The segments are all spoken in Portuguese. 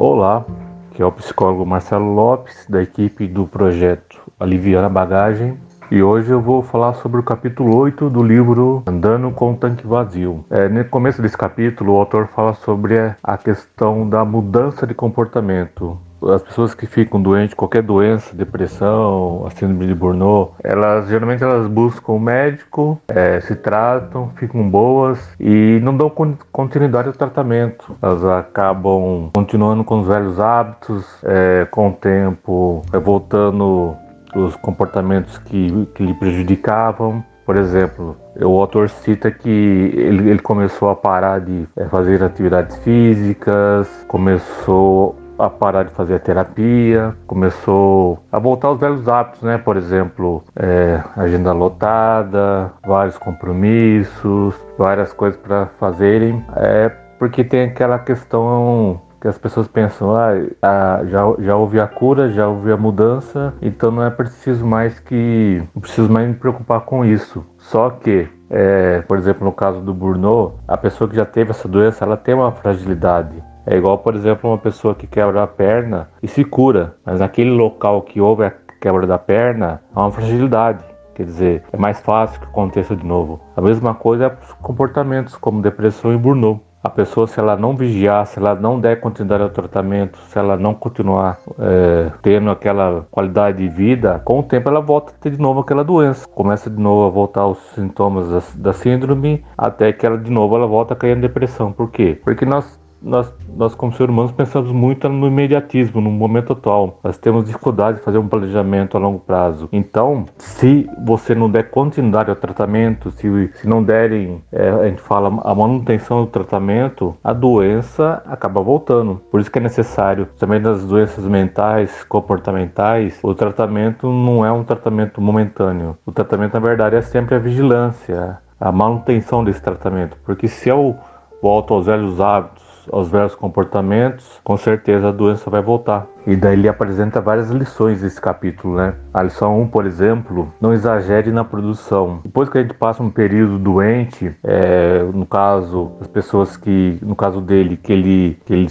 Olá, que é o psicólogo Marcelo Lopes, da equipe do projeto Aliviar a Bagagem. E hoje eu vou falar sobre o capítulo 8 do livro Andando com o Tanque Vazio. É, no começo desse capítulo, o autor fala sobre a questão da mudança de comportamento as pessoas que ficam doentes, qualquer doença, depressão, a síndrome de Burnout, elas geralmente elas buscam o médico, é, se tratam, ficam boas e não dão continuidade ao tratamento. Elas acabam continuando com os velhos hábitos, é, com o tempo, é, voltando os comportamentos que, que lhe prejudicavam. Por exemplo, o autor cita que ele, ele começou a parar de é, fazer atividades físicas, começou a parar de fazer terapia, começou a voltar aos velhos hábitos, né? Por exemplo, é, agenda lotada, vários compromissos, várias coisas para fazerem. É porque tem aquela questão que as pessoas pensam, ah, já, já houve a cura, já houve a mudança, então não é preciso mais que. não preciso mais me preocupar com isso. Só que, é, por exemplo, no caso do Burnout, a pessoa que já teve essa doença, ela tem uma fragilidade. É igual, por exemplo, uma pessoa que quebra a perna e se cura, mas naquele local que houve a quebra da perna, há uma fragilidade. Quer dizer, é mais fácil que aconteça de novo. A mesma coisa é comportamentos como depressão e burnout. A pessoa, se ela não vigiar, se ela não der continuidade ao tratamento, se ela não continuar é, tendo aquela qualidade de vida, com o tempo ela volta a ter de novo aquela doença. Começa de novo a voltar os sintomas da, da síndrome, até que ela de novo ela volta a cair em depressão. Por quê? Porque nós nós, nós como seres humanos pensamos muito no imediatismo, no momento atual. Nós temos dificuldade de fazer um planejamento a longo prazo. Então, se você não der continuidade ao tratamento, se, se não derem, é, a gente fala, a manutenção do tratamento, a doença acaba voltando. Por isso que é necessário, também das doenças mentais, comportamentais, o tratamento não é um tratamento momentâneo. O tratamento, na verdade, é sempre a vigilância, a manutenção desse tratamento. Porque se eu volto aos velhos hábitos, aos velhos comportamentos, com certeza a doença vai voltar. E daí ele apresenta várias lições nesse capítulo, né? A lição 1, por exemplo, não exagere na produção. Depois que a gente passa um período doente, é, no caso, as pessoas que, no caso dele, que ele, que ele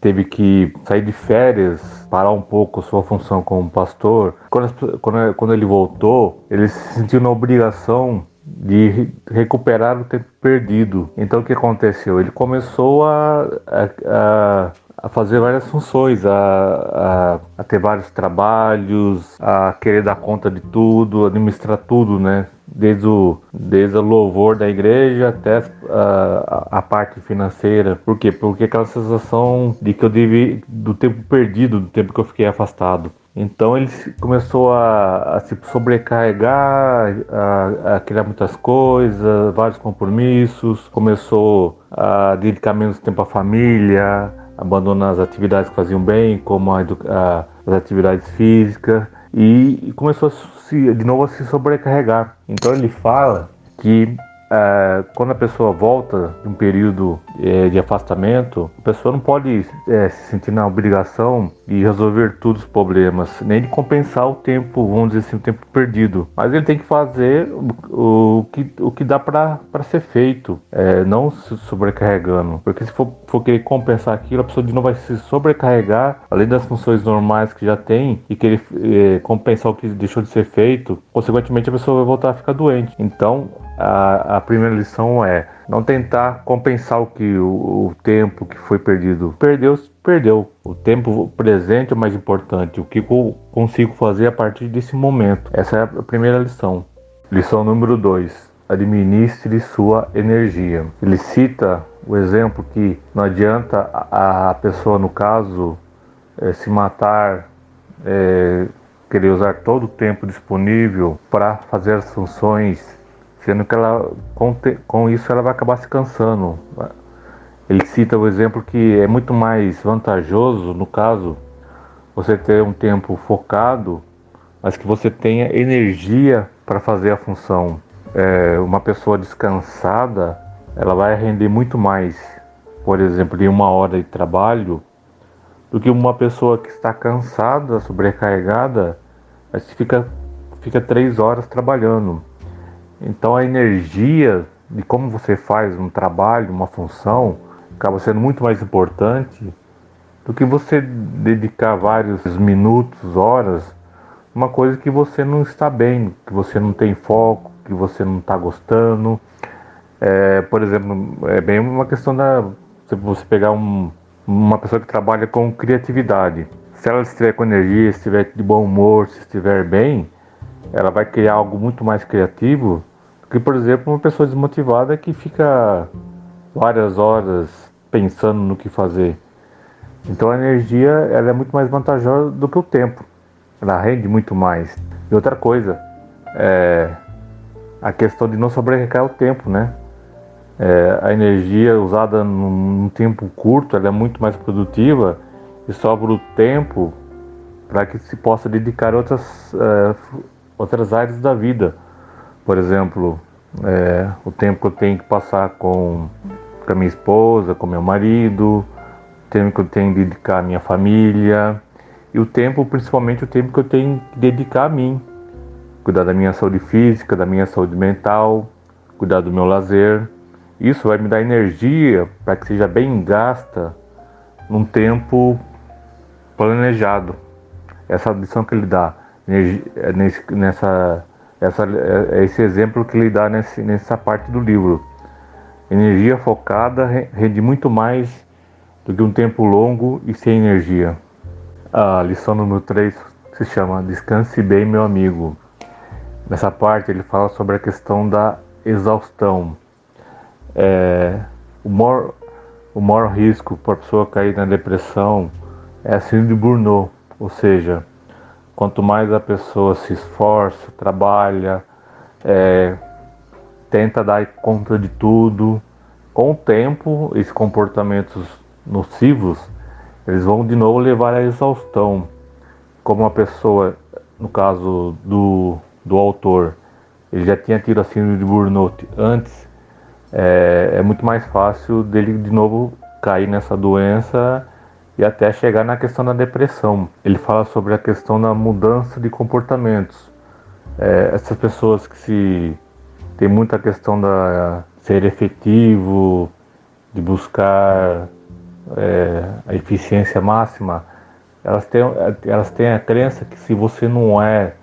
teve que sair de férias, parar um pouco sua função como pastor. Quando, quando, quando ele voltou, ele se sentiu na obrigação de recuperar o tempo perdido. Então o que aconteceu? Ele começou a, a, a fazer várias funções, a, a, a, ter vários trabalhos, a querer dar conta de tudo, administrar tudo, né? Desde o, desde o louvor da igreja até a, a, parte financeira. Por quê? Porque aquela sensação de que eu devia, do tempo perdido, do tempo que eu fiquei afastado. Então ele começou a, a se sobrecarregar, a, a, criar muitas coisas, vários compromissos, começou a dedicar menos tempo à família, abandonar as atividades que faziam bem, como a, as atividades físicas, e, e começou se, de novo a se sobrecarregar. Então ele fala que é, quando a pessoa volta de um período é, de afastamento, a pessoa não pode é, se sentir na obrigação de resolver todos os problemas, nem de compensar o tempo, vamos dizer assim, o tempo perdido. Mas ele tem que fazer o, o que, o que dá para ser feito, é, não se sobrecarregando. Porque se for, for querer compensar aquilo, a pessoa novo vai se sobrecarregar, além das funções normais que já tem, e querer é, compensar o que deixou de ser feito, consequentemente a pessoa vai voltar a ficar doente. Então, a, a primeira lição é não tentar compensar o que o, o tempo que foi perdido. Perdeu, perdeu. O tempo presente é o mais importante. O que eu consigo fazer a partir desse momento. Essa é a primeira lição. Lição número 2. Administre sua energia. Ele cita o exemplo que não adianta a, a pessoa, no caso, é, se matar, é, querer usar todo o tempo disponível para fazer as funções sendo que ela com, com isso ela vai acabar se cansando. Ele cita o exemplo que é muito mais vantajoso, no caso, você ter um tempo focado, mas que você tenha energia para fazer a função. É, uma pessoa descansada, ela vai render muito mais, por exemplo, em uma hora de trabalho, do que uma pessoa que está cansada, sobrecarregada, mas fica, fica três horas trabalhando. Então a energia de como você faz um trabalho, uma função, acaba sendo muito mais importante do que você dedicar vários minutos, horas, uma coisa que você não está bem, que você não tem foco, que você não está gostando. É, por exemplo, é bem uma questão da se você pegar um, uma pessoa que trabalha com criatividade, se ela estiver com energia, estiver de bom humor, se estiver bem, ela vai criar algo muito mais criativo que, por exemplo, uma pessoa desmotivada que fica várias horas pensando no que fazer. Então a energia ela é muito mais vantajosa do que o tempo. Ela rende muito mais. E outra coisa, é a questão de não sobrecarregar o tempo, né? É, a energia usada num, tempo curto ela é muito mais produtiva e sobra o tempo para que se possa dedicar a outras, é, outras áreas da vida. Por exemplo, é, o tempo que eu tenho que passar com, com a minha esposa, com meu marido, o tempo que eu tenho que dedicar à minha família e o tempo, principalmente o tempo que eu tenho que dedicar a mim. Cuidar da minha saúde física, da minha saúde mental, cuidar do meu lazer. Isso vai me dar energia para que seja bem gasta num tempo planejado. Essa lição que ele dá é nessa essa, é, é esse exemplo que ele dá nesse, nessa parte do livro. Energia focada rende muito mais do que um tempo longo e sem energia. A lição número 3 se chama Descanse bem, meu amigo. Nessa parte ele fala sobre a questão da exaustão. É, o, maior, o maior risco para a pessoa cair na depressão é a síndrome de Burnout, ou seja, quanto mais a pessoa se esforça, trabalha, é, tenta dar conta de tudo, com o tempo, esses comportamentos nocivos, eles vão de novo levar à exaustão. Como uma pessoa, no caso do, do autor, ele já tinha tido a síndrome de burnout antes, é, é muito mais fácil dele de novo cair nessa doença e até chegar na questão da depressão. Ele fala sobre a questão da mudança de comportamentos. É, essas pessoas que se tem muita questão da ser efetivo, de buscar é, a eficiência máxima, elas têm, elas têm a crença que se você não é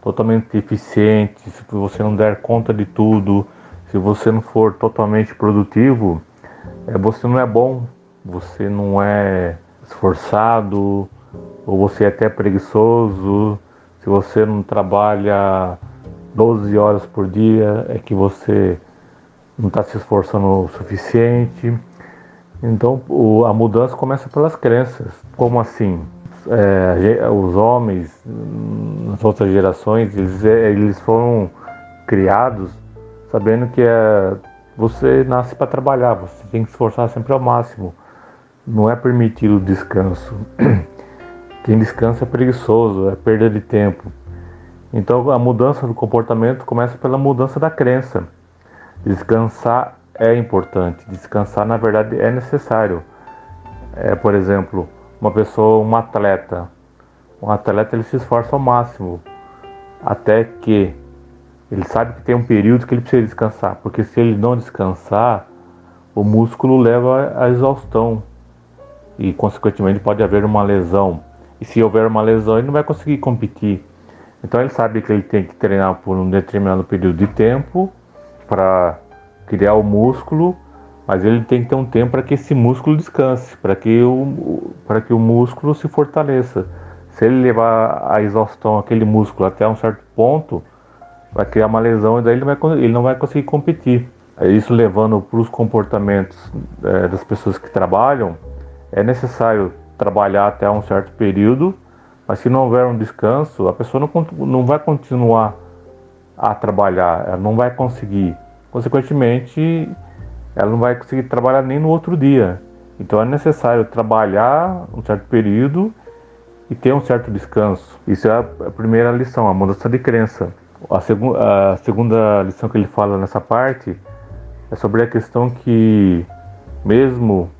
totalmente eficiente, se você não der conta de tudo, se você não for totalmente produtivo, é, você não é bom, você não é esforçado, ou você é até preguiçoso, se você não trabalha 12 horas por dia, é que você não está se esforçando o suficiente. Então o, a mudança começa pelas crenças. Como assim? É, os homens nas outras gerações eles, é, eles foram criados sabendo que é, você nasce para trabalhar, você tem que esforçar sempre ao máximo. Não é permitido o descanso. Quem descansa é preguiçoso, é perda de tempo. Então a mudança do comportamento começa pela mudança da crença. Descansar é importante, descansar na verdade é necessário. É, por exemplo, uma pessoa, um atleta, um atleta ele se esforça ao máximo até que ele sabe que tem um período que ele precisa descansar, porque se ele não descansar, o músculo leva à exaustão e, consequentemente, pode haver uma lesão. E se houver uma lesão, ele não vai conseguir competir. Então, ele sabe que ele tem que treinar por um determinado período de tempo para criar o músculo, mas ele tem que ter um tempo para que esse músculo descanse, para que o, para que o músculo se fortaleça. Se ele levar a exaustão aquele músculo até um certo ponto, vai criar uma lesão e daí ele, vai, ele não vai conseguir competir. É isso levando para os comportamentos é, das pessoas que trabalham, é necessário trabalhar até um certo período, mas se não houver um descanso, a pessoa não, não vai continuar a trabalhar, ela não vai conseguir. Consequentemente, ela não vai conseguir trabalhar nem no outro dia. Então é necessário trabalhar um certo período e ter um certo descanso. Isso é a primeira lição, a mudança de crença. A, segu a segunda lição que ele fala nessa parte é sobre a questão que, mesmo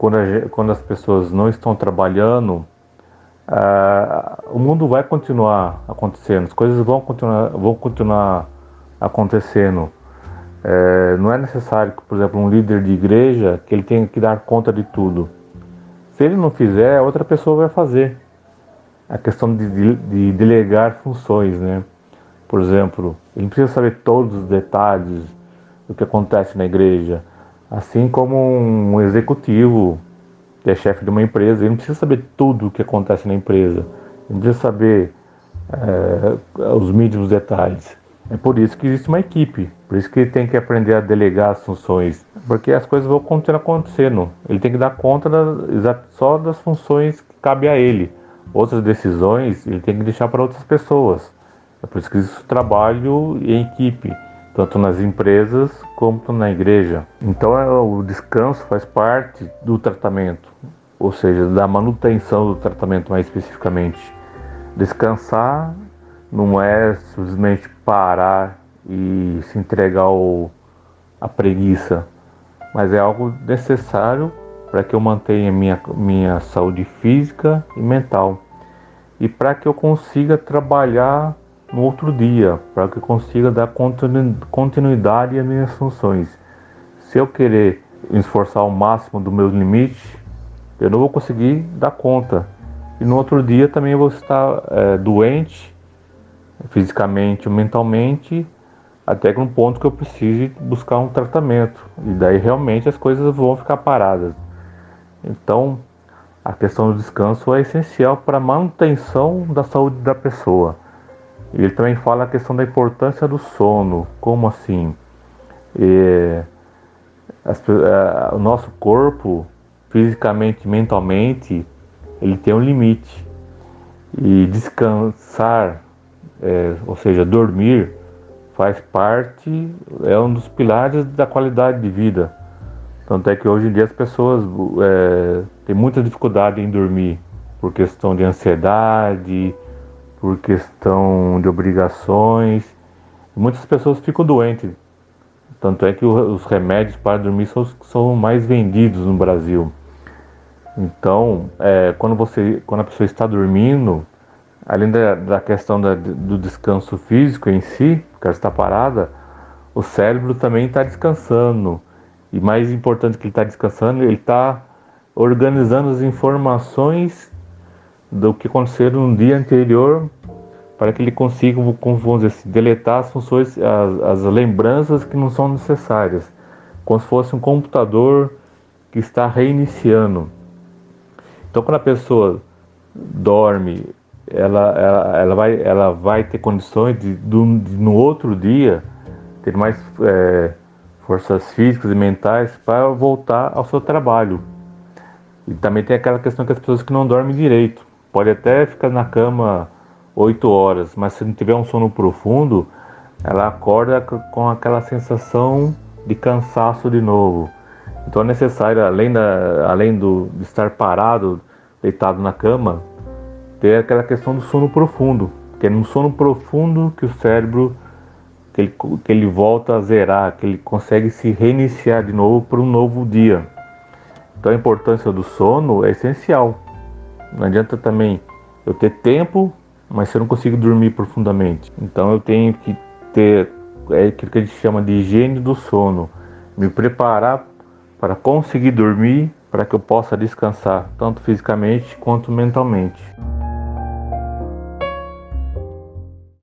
quando, a, quando as pessoas não estão trabalhando, o mundo vai continuar acontecendo, as coisas vão continuar, vão continuar acontecendo. É, não é necessário que, por exemplo, um líder de igreja que ele tenha que dar conta de tudo. Se ele não fizer, outra pessoa vai fazer. A questão de, de, de delegar funções, né? Por exemplo, ele não precisa saber todos os detalhes do que acontece na igreja, assim como um executivo que é chefe de uma empresa, ele não precisa saber tudo o que acontece na empresa, ele não precisa saber é, os mínimos detalhes. É por isso que existe uma equipe, por isso que ele tem que aprender a delegar as funções, porque as coisas vão continuar acontecendo. Ele tem que dar conta das, só das funções que cabe a ele. Outras decisões ele tem que deixar para outras pessoas. É por isso que existe o trabalho em equipe, tanto nas empresas como na igreja. Então é, o descanso faz parte do tratamento, ou seja, da manutenção do tratamento mais especificamente. Descansar não é simplesmente parar e se entregar ao, à preguiça, mas é algo necessário para que eu mantenha minha, minha saúde física e mental e para que eu consiga trabalhar no outro dia, para que consiga dar continuidade às minhas funções. Se eu querer esforçar ao máximo do meu limite, eu não vou conseguir dar conta. E no outro dia também eu vou estar é, doente fisicamente ou mentalmente, até que um ponto que eu precise buscar um tratamento. E daí realmente as coisas vão ficar paradas. Então, a questão do descanso é essencial para a manutenção da saúde da pessoa. Ele também fala a questão da importância do sono. Como assim? E, as, a, o nosso corpo, fisicamente mentalmente, ele tem um limite. E descansar é, ou seja, dormir faz parte, é um dos pilares da qualidade de vida. Tanto é que hoje em dia as pessoas é, têm muita dificuldade em dormir por questão de ansiedade, por questão de obrigações. Muitas pessoas ficam doentes. Tanto é que os remédios para dormir são, são mais vendidos no Brasil. Então, é, quando, você, quando a pessoa está dormindo, além da, da questão da, do descanso físico em si, que ela está parada, o cérebro também está descansando. E mais importante que ele está descansando, ele está organizando as informações do que aconteceu no dia anterior para que ele consiga, vamos dizer assim, deletar as funções, as, as lembranças que não são necessárias, como se fosse um computador que está reiniciando. Então, quando a pessoa dorme ela, ela, ela, vai, ela vai ter condições de, de, de no outro dia ter mais é, forças físicas e mentais para voltar ao seu trabalho. E também tem aquela questão que as pessoas que não dormem direito. Pode até ficar na cama oito horas, mas se não tiver um sono profundo, ela acorda com aquela sensação de cansaço de novo. Então é necessário, além, da, além do, de estar parado, deitado na cama, ter aquela questão do sono profundo, que é no sono profundo que o cérebro que ele, que ele volta a zerar, que ele consegue se reiniciar de novo para um novo dia. Então a importância do sono é essencial. Não adianta também eu ter tempo, mas se eu não consigo dormir profundamente. Então eu tenho que ter é aquilo que a gente chama de higiene do sono, me preparar para conseguir dormir, para que eu possa descansar tanto fisicamente quanto mentalmente.